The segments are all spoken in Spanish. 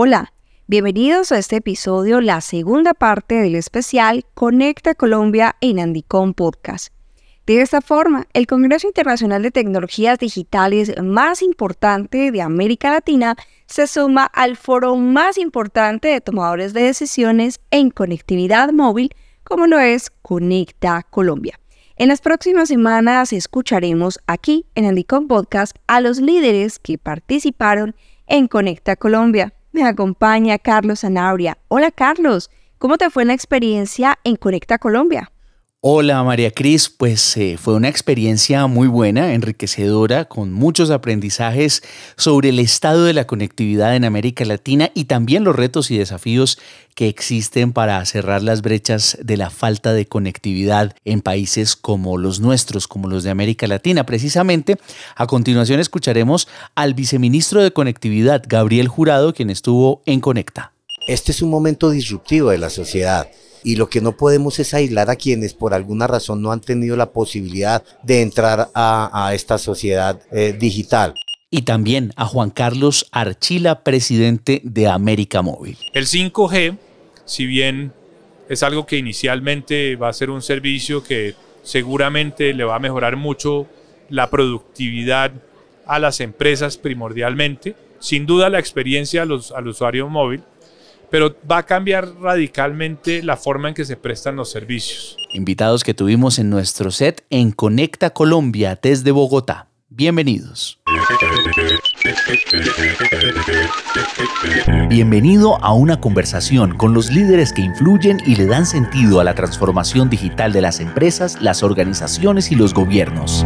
Hola, bienvenidos a este episodio, la segunda parte del especial Conecta Colombia en Andicom Podcast. De esta forma, el Congreso Internacional de Tecnologías Digitales más importante de América Latina se suma al foro más importante de tomadores de decisiones en conectividad móvil, como lo es Conecta Colombia. En las próximas semanas escucharemos aquí en Andicom Podcast a los líderes que participaron en Conecta Colombia. Me acompaña Carlos Anauria. Hola Carlos, ¿cómo te fue la experiencia en Conecta Colombia? Hola María Cris, pues eh, fue una experiencia muy buena, enriquecedora, con muchos aprendizajes sobre el estado de la conectividad en América Latina y también los retos y desafíos que existen para cerrar las brechas de la falta de conectividad en países como los nuestros, como los de América Latina. Precisamente, a continuación escucharemos al viceministro de Conectividad, Gabriel Jurado, quien estuvo en Conecta. Este es un momento disruptivo de la sociedad y lo que no podemos es aislar a quienes por alguna razón no han tenido la posibilidad de entrar a, esta sociedad eh, digital. Y también a Juan Carlos Archila, presidente de América Móvil. El 5G, si bien es algo que inicialmente va a ser un servicio que seguramente le va a mejorar mucho la productividad a las empresas primordialmente, sin duda la experiencia al usuario móvil, pero va a cambiar radicalmente la forma en que se prestan los servicios. Invitados que tuvimos en nuestro set en Conecta Colombia desde Bogotá. Bienvenidos. Bienvenido a una conversación con los líderes que influyen y le dan sentido a la transformación digital de las empresas, las organizaciones y los gobiernos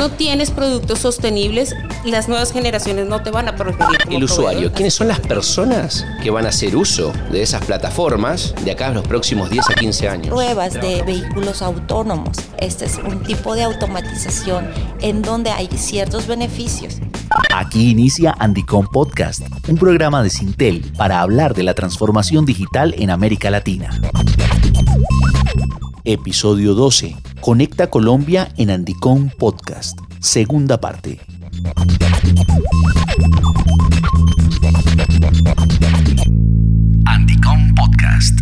no tienes productos sostenibles, las nuevas generaciones no te van a preferir. El usuario, ¿quiénes son las personas que van a hacer uso de esas plataformas de acá a los próximos 10 a 15 años? Pruebas de vehículos autónomos. Este es un tipo de automatización en donde hay ciertos beneficios. Aquí inicia Andicom Podcast, un programa de Sintel para hablar de la transformación digital en América Latina. Episodio 12. Conecta Colombia en Andicom Podcast. Segunda parte. Andicom Podcast.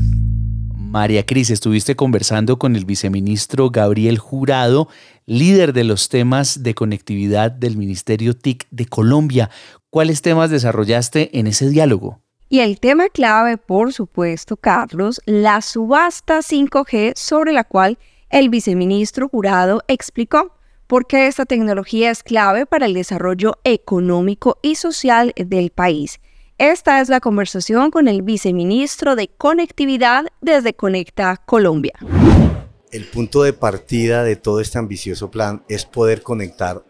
María Cris, estuviste conversando con el viceministro Gabriel Jurado, líder de los temas de conectividad del Ministerio TIC de Colombia. ¿Cuáles temas desarrollaste en ese diálogo? Y el tema clave, por supuesto, Carlos, la subasta 5G sobre la cual el viceministro jurado explicó por qué esta tecnología es clave para el desarrollo económico y social del país. Esta es la conversación con el viceministro de Conectividad desde Conecta Colombia. El punto de partida de todo este ambicioso plan es poder conectar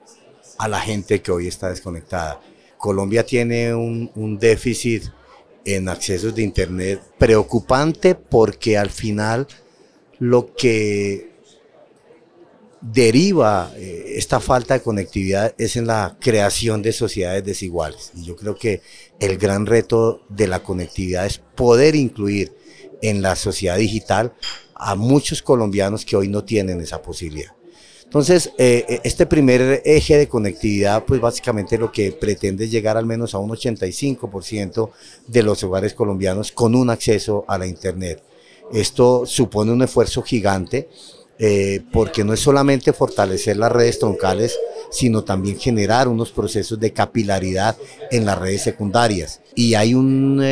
a la gente que hoy está desconectada. Colombia tiene un, déficit en accesos de Internet preocupante porque al final lo que deriva eh, esta falta de conectividad es en la creación de sociedades desiguales. Y yo creo que el gran reto de la conectividad es poder incluir en la sociedad digital a muchos colombianos que hoy no tienen esa posibilidad. Entonces, eh, eh, este primer eje de conectividad, pues básicamente lo que pretende es llegar al menos a un 85% de los hogares colombianos con un acceso a la Internet. Esto supone un esfuerzo gigante eh, porque no es solamente fortalecer las redes troncales, sino también generar unos procesos de capilaridad en las redes secundarias. Y hay un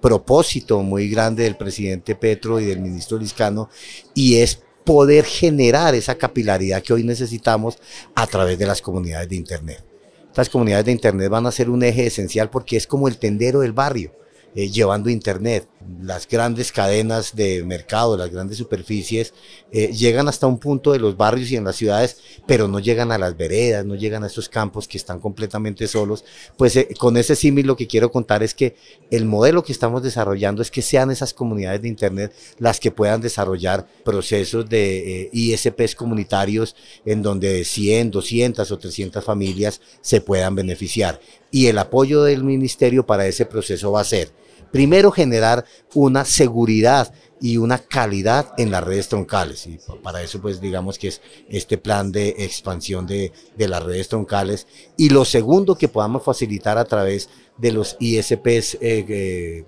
propósito muy grande del presidente Petro y del ministro Liscano, y es poder generar esa capilaridad que hoy necesitamos a través de las comunidades de Internet. Estas comunidades de Internet van a ser un eje esencial porque es como el tendero del barrio. Eh, llevando Internet. Las grandes cadenas de mercado, las grandes superficies, eh, llegan hasta un punto de los barrios y en las ciudades, pero no llegan a las veredas, no llegan a esos campos que están completamente solos. Pues eh, con ese símil lo que quiero contar es que el modelo que estamos desarrollando es que sean esas comunidades de Internet las que puedan desarrollar procesos de ISPs comunitarios en donde 100, 200 o 300 familias se puedan beneficiar. Y el apoyo del ministerio para ese proceso va a ser Primero, generar una seguridad y una calidad en las redes troncales. Y para eso, pues digamos que es este plan de expansión de, de las redes troncales. Y lo segundo que podamos facilitar a través de los ISPs eh, eh,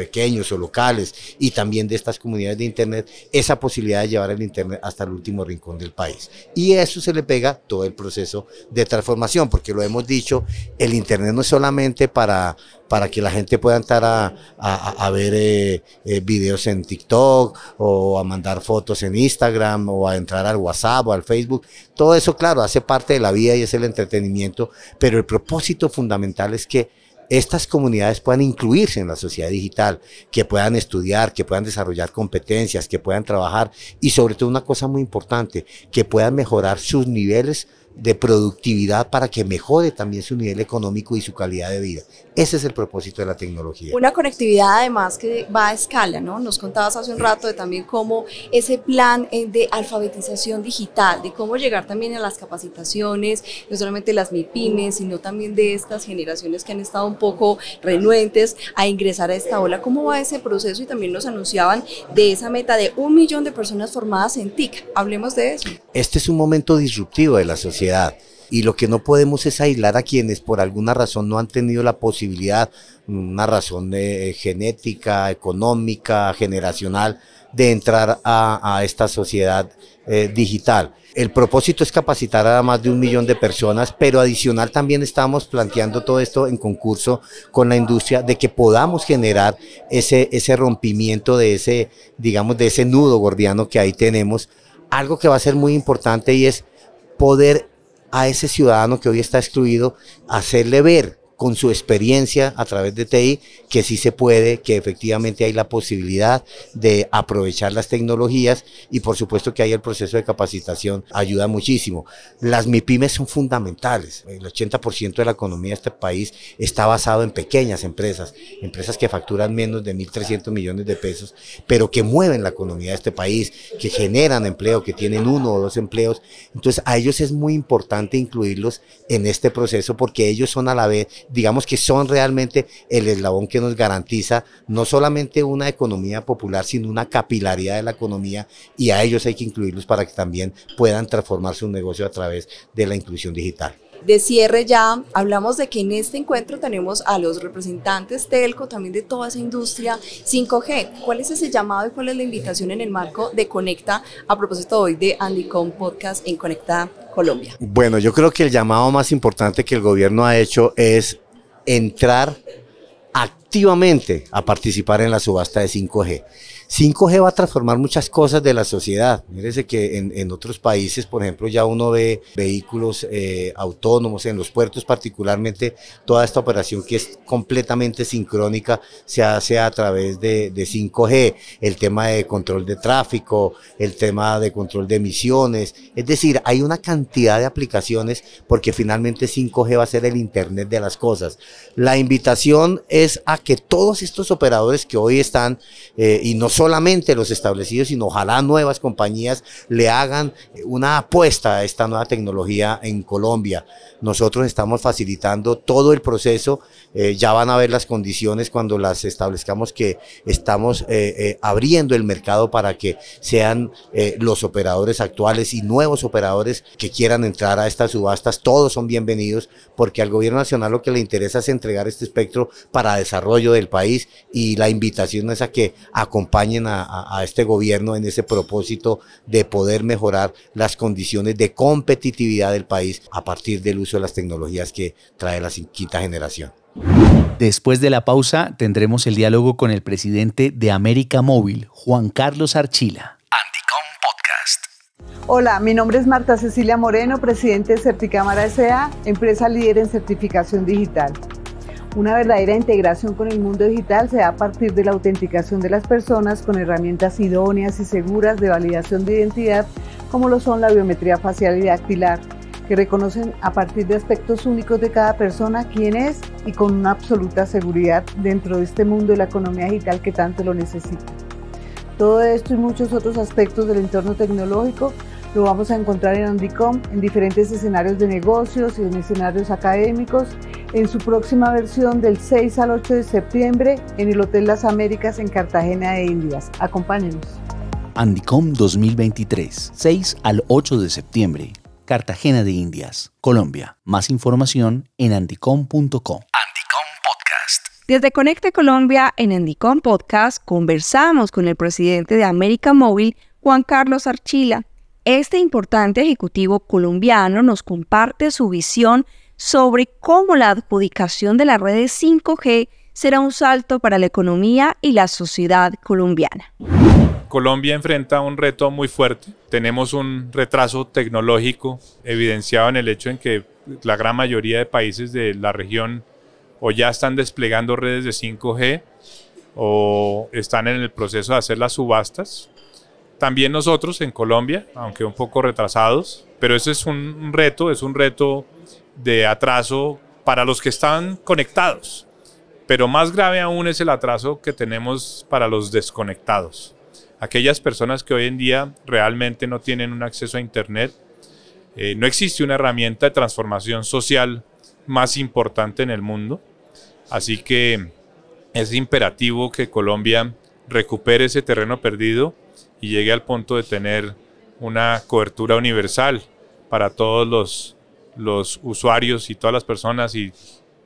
pequeños o locales y también de estas comunidades de Internet, esa posibilidad de llevar el Internet hasta el último rincón del país. Y eso se le pega todo el proceso de transformación, porque lo hemos dicho, el Internet no es solamente para, para que la gente pueda entrar a, a, ver eh, eh, videos en TikTok o a mandar fotos en Instagram o a entrar al WhatsApp o al Facebook. Todo eso, claro, hace parte de la vida y es el entretenimiento, pero el propósito fundamental es que estas comunidades puedan incluirse en la sociedad digital, que puedan estudiar, que puedan desarrollar competencias, que puedan trabajar y sobre todo una cosa muy importante, que puedan mejorar sus niveles de productividad para que mejore también su nivel económico y su calidad de vida. Ese es el propósito de la tecnología. Una conectividad además que va a escala, ¿no? Nos contabas hace un rato de también cómo ese plan eh, de alfabetización digital, de cómo llegar también a las capacitaciones, no solamente las MIPIMES, sino también de estas generaciones que han estado un poco renuentes a ingresar a esta ola. ¿Cómo va ese proceso? Y también nos anunciaban de esa meta de un millón de personas formadas en TIC. Hablemos de eso. Este es un momento disruptivo de la sociedad y lo que no podemos es aislar a quienes por alguna razón no han tenido la posibilidad, una razón eh, genética, económica, generacional, de entrar a, esta sociedad eh, digital. El propósito es capacitar a más de un millón de personas, pero adicional también estamos planteando todo esto en concurso con la industria de que podamos generar ese, ese rompimiento de ese, digamos, de ese nudo gordiano que ahí tenemos. Algo que va a ser muy importante y es poder a ese ciudadano que hoy está excluido, hacerle ver con su experiencia a través de TI, que sí se puede, que efectivamente hay la posibilidad de aprovechar las tecnologías y por supuesto que hay el proceso de capacitación, ayuda muchísimo. Las MIPIMES son fundamentales. El 80% de la economía de este país está basado en pequeñas empresas, empresas que facturan menos de 1.300 millones de pesos, pero que mueven la economía de este país, que generan empleo, que tienen uno o dos empleos. Entonces a ellos es muy importante incluirlos en este proceso porque ellos son a la vez digamos que son realmente el eslabón que nos garantiza no solamente una economía popular, sino una capilaridad de la economía y a ellos hay que incluirlos para que también puedan transformar su negocio a través de la inclusión digital. De cierre ya, hablamos de que en este encuentro tenemos a los representantes telco, también de toda esa industria 5G. ¿Cuál es ese llamado y cuál es la invitación en el marco de Conecta a propósito hoy de Andycom Podcast en Conecta Colombia? Bueno, yo creo que el llamado más importante que el gobierno ha hecho es entrar activamente a participar en la subasta de 5G. 5G va a transformar muchas cosas de la sociedad. Mírese que en, otros países, por ejemplo, ya uno ve vehículos eh, autónomos en los puertos, particularmente toda esta operación que es completamente sincrónica se hace a través de, de 5G. El tema de control de tráfico, el tema de control de emisiones. Es decir, hay una cantidad de aplicaciones porque finalmente 5G va a ser el Internet de las cosas. La invitación es a que todos estos operadores que hoy están, eh, y no solamente los establecidos, sino ojalá nuevas compañías le hagan una apuesta a esta nueva tecnología en Colombia. Nosotros estamos facilitando todo el proceso, eh, ya van a ver las condiciones cuando las establezcamos que estamos eh, eh, abriendo el mercado para que sean los operadores actuales y nuevos operadores que quieran entrar a estas subastas, todos son bienvenidos porque al gobierno nacional lo que le interesa es entregar este espectro para desarrollo del país y la invitación es a que acompañen a, este gobierno en ese propósito de poder mejorar las condiciones de competitividad del país a partir del uso de las tecnologías que trae la quinta generación. Después de la pausa tendremos el diálogo con el presidente de América Móvil, Juan Carlos Archila. Anticom Podcast. Hola, mi nombre es Marta Cecilia Moreno, presidente de Certicámara S.A., empresa líder en certificación digital. Una verdadera integración con el mundo digital se da a partir de la autenticación de las personas con herramientas idóneas y seguras de validación de identidad, como lo son la biometría facial y dactilar, que reconocen a partir de aspectos únicos de cada persona quién es y con una absoluta seguridad dentro de este mundo de la economía digital que tanto lo necesita. Todo esto y muchos otros aspectos del entorno tecnológico lo vamos a encontrar en Andicom en diferentes escenarios de negocios y en escenarios académicos en su próxima versión del 6 al 8 de septiembre en el Hotel Las Américas en Cartagena de Indias. Acompáñenos. Andicom 2023, 6 al 8 de septiembre, Cartagena de Indias, Colombia. Más información en andicom.com. Andicom Podcast. Desde Conecte Colombia en Andicom Podcast conversamos con el presidente de América Móvil, Juan Carlos Archila. Este importante ejecutivo colombiano nos comparte su visión sobre cómo la adjudicación de las redes 5G será un salto para la economía y la sociedad colombiana. Colombia enfrenta un reto muy fuerte. Tenemos un retraso tecnológico evidenciado en el hecho en que la gran mayoría de países de la región o ya están desplegando redes de 5G o están en el proceso de hacer las subastas. También nosotros en Colombia, aunque un poco retrasados, pero ese es un reto, es un reto de atraso para los que están conectados. Pero más grave aún es el atraso que tenemos para los desconectados. Aquellas personas que hoy en día realmente no tienen un acceso a Internet. Eh, no existe una herramienta de transformación social más importante en el mundo. Así que es imperativo que Colombia recupere ese terreno perdido y llegue al punto de tener una cobertura universal para todos los los usuarios y todas las personas y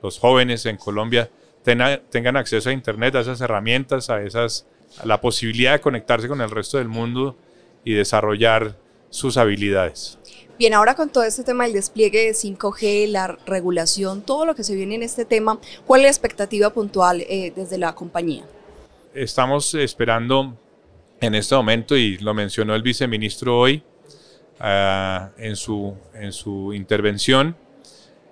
los jóvenes en Colombia tengan acceso a Internet, a esas herramientas, a, esas, a la posibilidad de conectarse con el resto del mundo y desarrollar sus habilidades. Bien, ahora con todo este tema del despliegue de 5G, la regulación, todo lo que se viene en este tema, ¿cuál es la expectativa puntual eh, desde la compañía? Estamos esperando en este momento, y lo mencionó el viceministro hoy, Ah, en, su, en su intervención.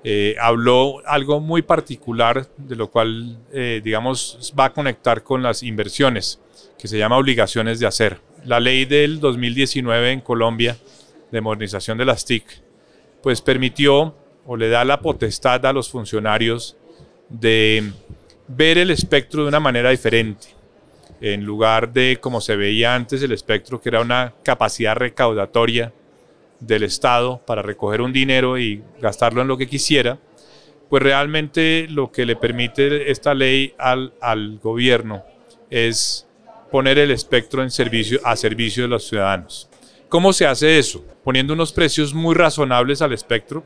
Eh, habló algo muy particular de lo cual, eh, digamos, va a conectar con las inversiones, que se llama obligaciones de hacer. La ley del 2019 en Colombia de modernización de las TIC, pues permitió o le da la potestad a los funcionarios de ver el espectro de una manera diferente. En lugar de como se veía antes el espectro, que era una capacidad recaudatoria del Estado para recoger un dinero y gastarlo en lo que quisiera, pues realmente lo que le permite esta ley al, al gobierno es poner el espectro en servicio, a servicio de los ciudadanos. ¿Cómo se hace eso? Poniendo unos precios muy razonables al espectro,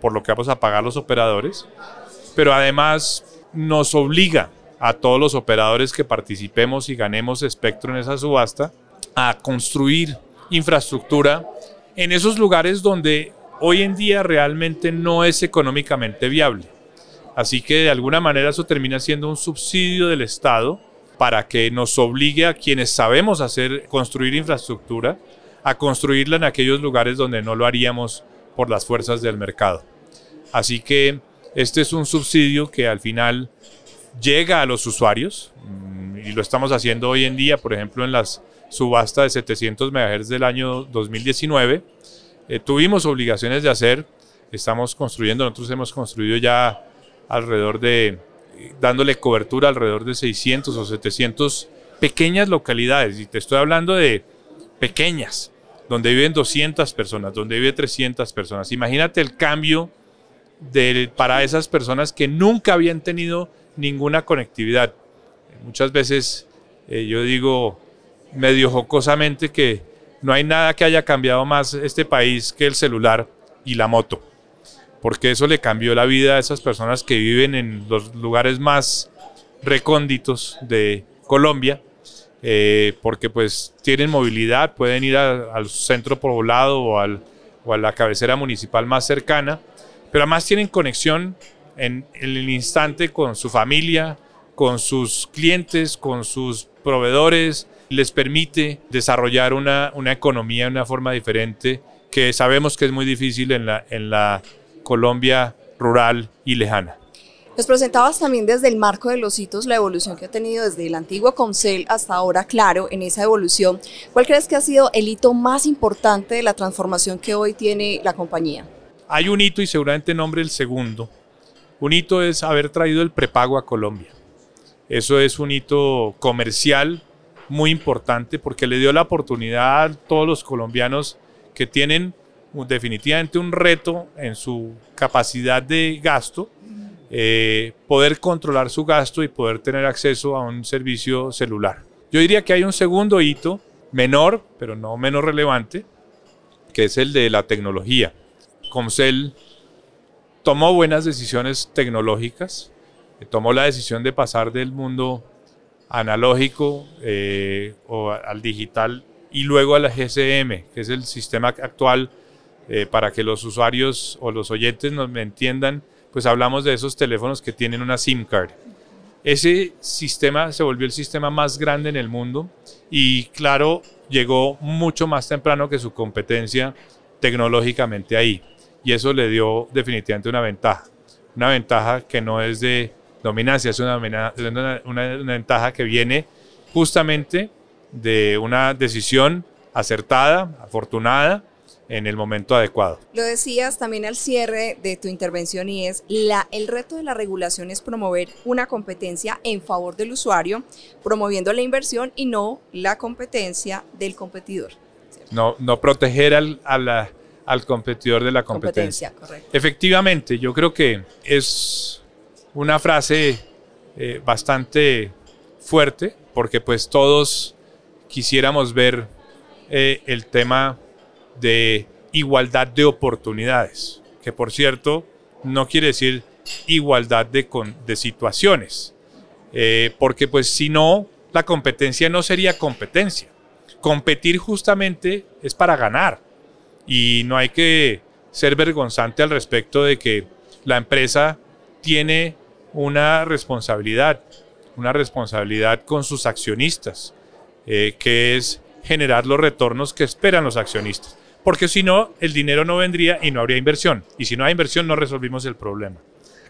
por lo que vamos a pagar los operadores, pero además nos obliga a todos los operadores que participemos y ganemos espectro en esa subasta a construir infraestructura en esos lugares donde hoy en día realmente no es económicamente viable. Así que de alguna manera eso termina siendo un subsidio del Estado para que nos obligue a quienes sabemos hacer, construir infraestructura, a construirla en aquellos lugares donde no lo haríamos por las fuerzas del mercado. Así que este es un subsidio que al final llega a los usuarios mm, y lo estamos haciendo hoy en día, por ejemplo, en las subasta de 700 MHz del año 2019. Eh, tuvimos obligaciones de hacer, estamos construyendo, nosotros hemos construido ya alrededor de, dándole cobertura alrededor de 600 o 700 pequeñas localidades, y te estoy hablando de pequeñas, donde viven 200 personas, donde viven 300 personas. Imagínate el cambio de, para esas personas que nunca habían tenido ninguna conectividad. Muchas veces eh, yo digo, medio jocosamente que no hay nada que haya cambiado más este país que el celular y la moto, porque eso le cambió la vida a esas personas que viven en los lugares más recónditos de Colombia, eh, porque pues tienen movilidad, pueden ir al centro poblado o, al, o a la cabecera municipal más cercana, pero además tienen conexión en, el instante con su familia, con sus clientes, con sus proveedores, les permite desarrollar una, una economía de una forma diferente que sabemos que es muy difícil en la, en la Colombia rural y lejana. Nos presentabas también desde el marco de los hitos la evolución que ha tenido desde el antiguo Concel hasta ahora, claro, en esa evolución. ¿Cuál crees que ha sido el hito más importante de la transformación que hoy tiene la compañía? Hay un hito y seguramente nombre el segundo. Un hito es haber traído el prepago a Colombia. Eso es un hito comercial muy importante porque le dio la oportunidad a todos los colombianos que tienen definitivamente un reto en su capacidad de gasto, eh, poder controlar su gasto y poder tener acceso a un servicio celular. Yo diría que hay un segundo hito, menor, pero no menos relevante, que es el de la tecnología. Comcel tomó buenas decisiones tecnológicas, tomó la decisión de pasar del mundo analógico eh, al digital y luego a la GSM, que es el sistema actual eh, para que los usuarios o los oyentes nos me entiendan, pues hablamos de esos teléfonos que tienen una SIM card. Ese sistema se volvió el sistema más grande en el mundo y claro, llegó mucho más temprano que su competencia tecnológicamente ahí. Y eso le dio definitivamente una ventaja. Una ventaja que no es de dominancia, es una, una, una, ventaja que viene justamente de una decisión acertada, afortunada, en el momento adecuado. Lo decías también al cierre de tu intervención y es la, el reto de la regulación es promover una competencia en favor del usuario, promoviendo la inversión y no la competencia del competidor. No, no proteger al, al competidor de la competencia. Efectivamente, yo creo que es una frase eh, bastante fuerte, porque pues todos quisiéramos ver eh, el tema de igualdad de oportunidades, que por cierto no quiere decir igualdad de, de situaciones, eh, porque pues si no, la competencia no sería competencia. Competir justamente es para ganar y no hay que ser vergonzante al respecto de que la empresa tiene una responsabilidad, una responsabilidad con sus accionistas, eh, que es generar los retornos que esperan los accionistas porque si no, el dinero no vendría y no habría inversión. Y si no hay inversión, no resolvimos el problema.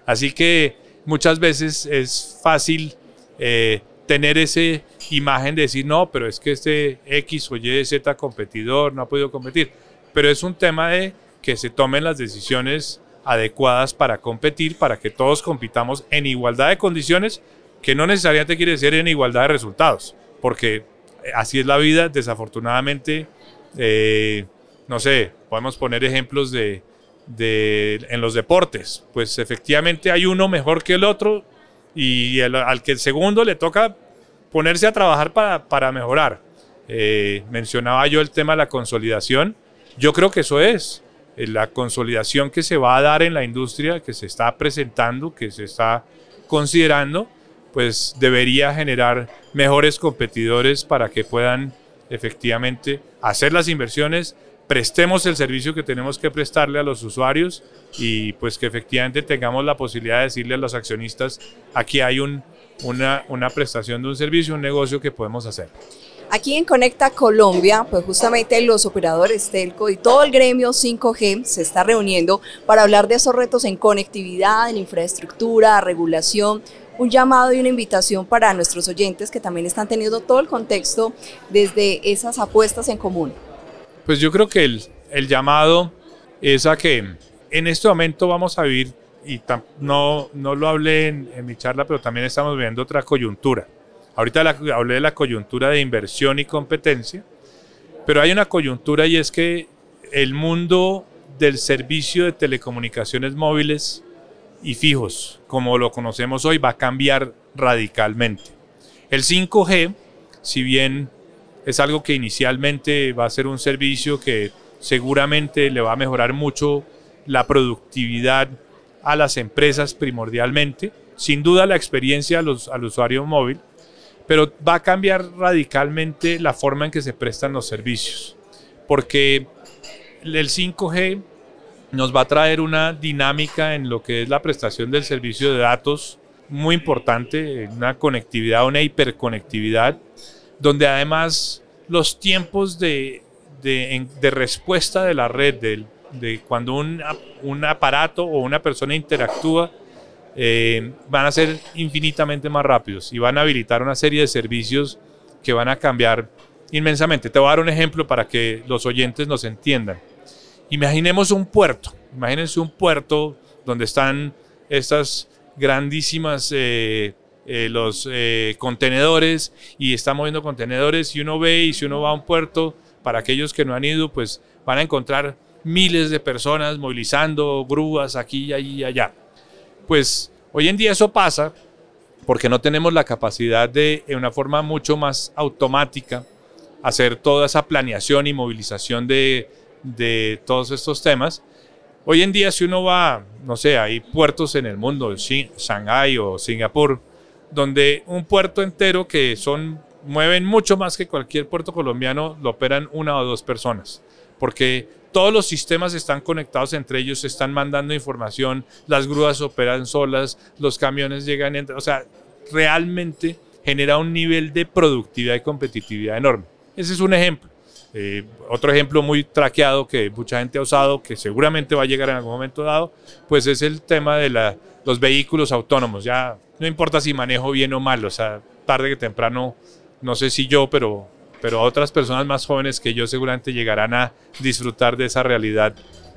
Así que muchas veces es fácil eh, tener esa imagen de decir, no, pero es que este X o Y, Z competidor no ha podido competir. Pero es un tema de que se tomen las decisiones adecuadas para competir, para que todos compitamos en igualdad de condiciones, que no necesariamente quiere decir en igualdad de resultados, porque así es la vida, desafortunadamente. Eh, no sé, podemos poner ejemplos de, en los deportes. Pues efectivamente hay uno mejor que el otro y al que el segundo le toca ponerse a trabajar para, mejorar. Eh, mencionaba yo el tema de la consolidación. Yo creo que eso es eh, la consolidación que se va a dar en la industria, que se está presentando, que se está considerando, pues debería generar mejores competidores para que puedan efectivamente hacer las inversiones prestemos el servicio que tenemos que prestarle a los usuarios y pues que efectivamente tengamos la posibilidad de decirle a los accionistas, aquí hay un, una, una prestación de un servicio, un negocio que podemos hacer. Aquí en Conecta Colombia, pues justamente los operadores telco y todo el gremio 5G se está reuniendo para hablar de esos retos en conectividad, en infraestructura, regulación, un llamado y una invitación para nuestros oyentes que también están teniendo todo el contexto desde esas apuestas en común. Pues yo creo que el, el llamado es a que en este momento vamos a vivir, y no, no lo hablé en, mi charla, pero también estamos viendo otra coyuntura. Ahorita hablé de la coyuntura de inversión y competencia, pero hay una coyuntura y es que el mundo del servicio de telecomunicaciones móviles y fijos, como lo conocemos hoy, va a cambiar radicalmente. El 5G, si bien es algo que inicialmente va a ser un servicio que seguramente le va a mejorar mucho la productividad a las empresas primordialmente, sin duda la experiencia al usuario móvil, pero va a cambiar radicalmente la forma en que se prestan los servicios, porque el 5G nos va a traer una dinámica en lo que es la prestación del servicio de datos muy importante, una conectividad, una hiperconectividad, donde además los tiempos de, respuesta de la red, de, cuando un, aparato o una persona interactúa, eh, van a ser infinitamente más rápidos y van a habilitar una serie de servicios que van a cambiar inmensamente. Te voy a dar un ejemplo para que los oyentes nos entiendan. Imaginemos un puerto, imagínense un puerto donde están estas grandísimas eh, eh, los contenedores y está moviendo contenedores y uno ve y si uno va a un puerto, para aquellos que no han ido, pues van a encontrar miles de personas movilizando grúas aquí, allí y allá. Pues Hoy en día eso pasa porque no tenemos la capacidad de, en una forma mucho más automática, hacer toda esa planeación y movilización de, de todos estos temas. Hoy en día, si uno va, no sé, hay puertos en el mundo, Shanghai o Singapur, donde un puerto entero que son mueven mucho más que cualquier puerto colombiano, lo operan una o dos personas, porque todos los sistemas están conectados entre ellos, están mandando información, las grúas operan solas, los camiones llegan, o sea, realmente genera un nivel de productividad y competitividad enorme. Ese es un ejemplo. Eh, otro ejemplo muy traqueado que mucha gente ha usado, que seguramente va a llegar en algún momento dado, pues es el tema de los vehículos autónomos. Ya no importa si manejo bien o mal, o sea, tarde que temprano, no sé si yo, pero, pero otras personas más jóvenes que yo seguramente llegarán a disfrutar de esa realidad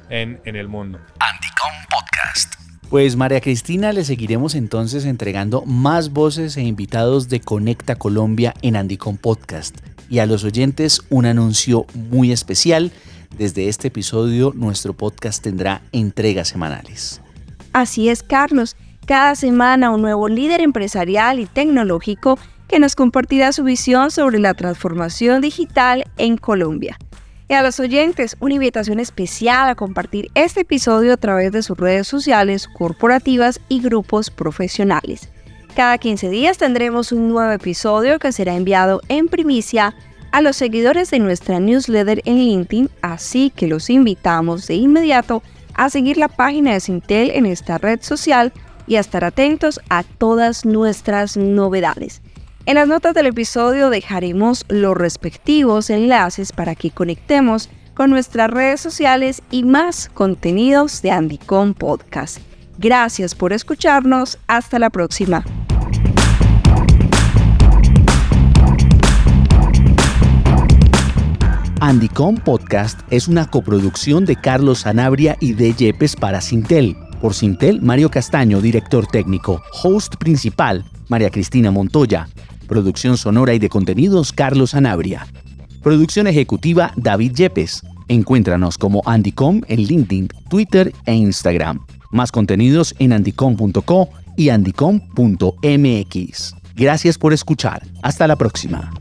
en, en el mundo. Andicom Podcast. Pues María Cristina, le seguiremos entonces entregando más voces e invitados de Conecta Colombia en Andicom Podcast y a los oyentes un anuncio muy especial. Desde este episodio nuestro podcast tendrá entregas semanales. Así es, Carlos. Cada semana un nuevo líder empresarial y tecnológico que nos compartirá su visión sobre la transformación digital en Colombia. Y a los oyentes, una invitación especial a compartir este episodio a través de sus redes sociales, corporativas y grupos profesionales. Cada 15 días tendremos un nuevo episodio que será enviado en primicia a los seguidores de nuestra newsletter en LinkedIn, así que los invitamos de inmediato a seguir la página de Sintel en esta red social y a estar atentos a todas nuestras novedades. En las notas del episodio dejaremos los respectivos enlaces para que conectemos con nuestras redes sociales y más contenidos de Andicom Podcast. Gracias por escucharnos. Hasta la próxima. Andicom Podcast es una coproducción de Carlos Sanabria y de Yepes para Sintel. Por Sintel, Mario Castaño, director técnico. Host principal, María Cristina Montoya. Producción sonora y de contenidos, Carlos Sanabria. Producción ejecutiva, David Yepes. Encuéntranos como Andicom en LinkedIn, Twitter e Instagram. Más contenidos en andicom.co y andicom.mx. Gracias por escuchar. Hasta la próxima.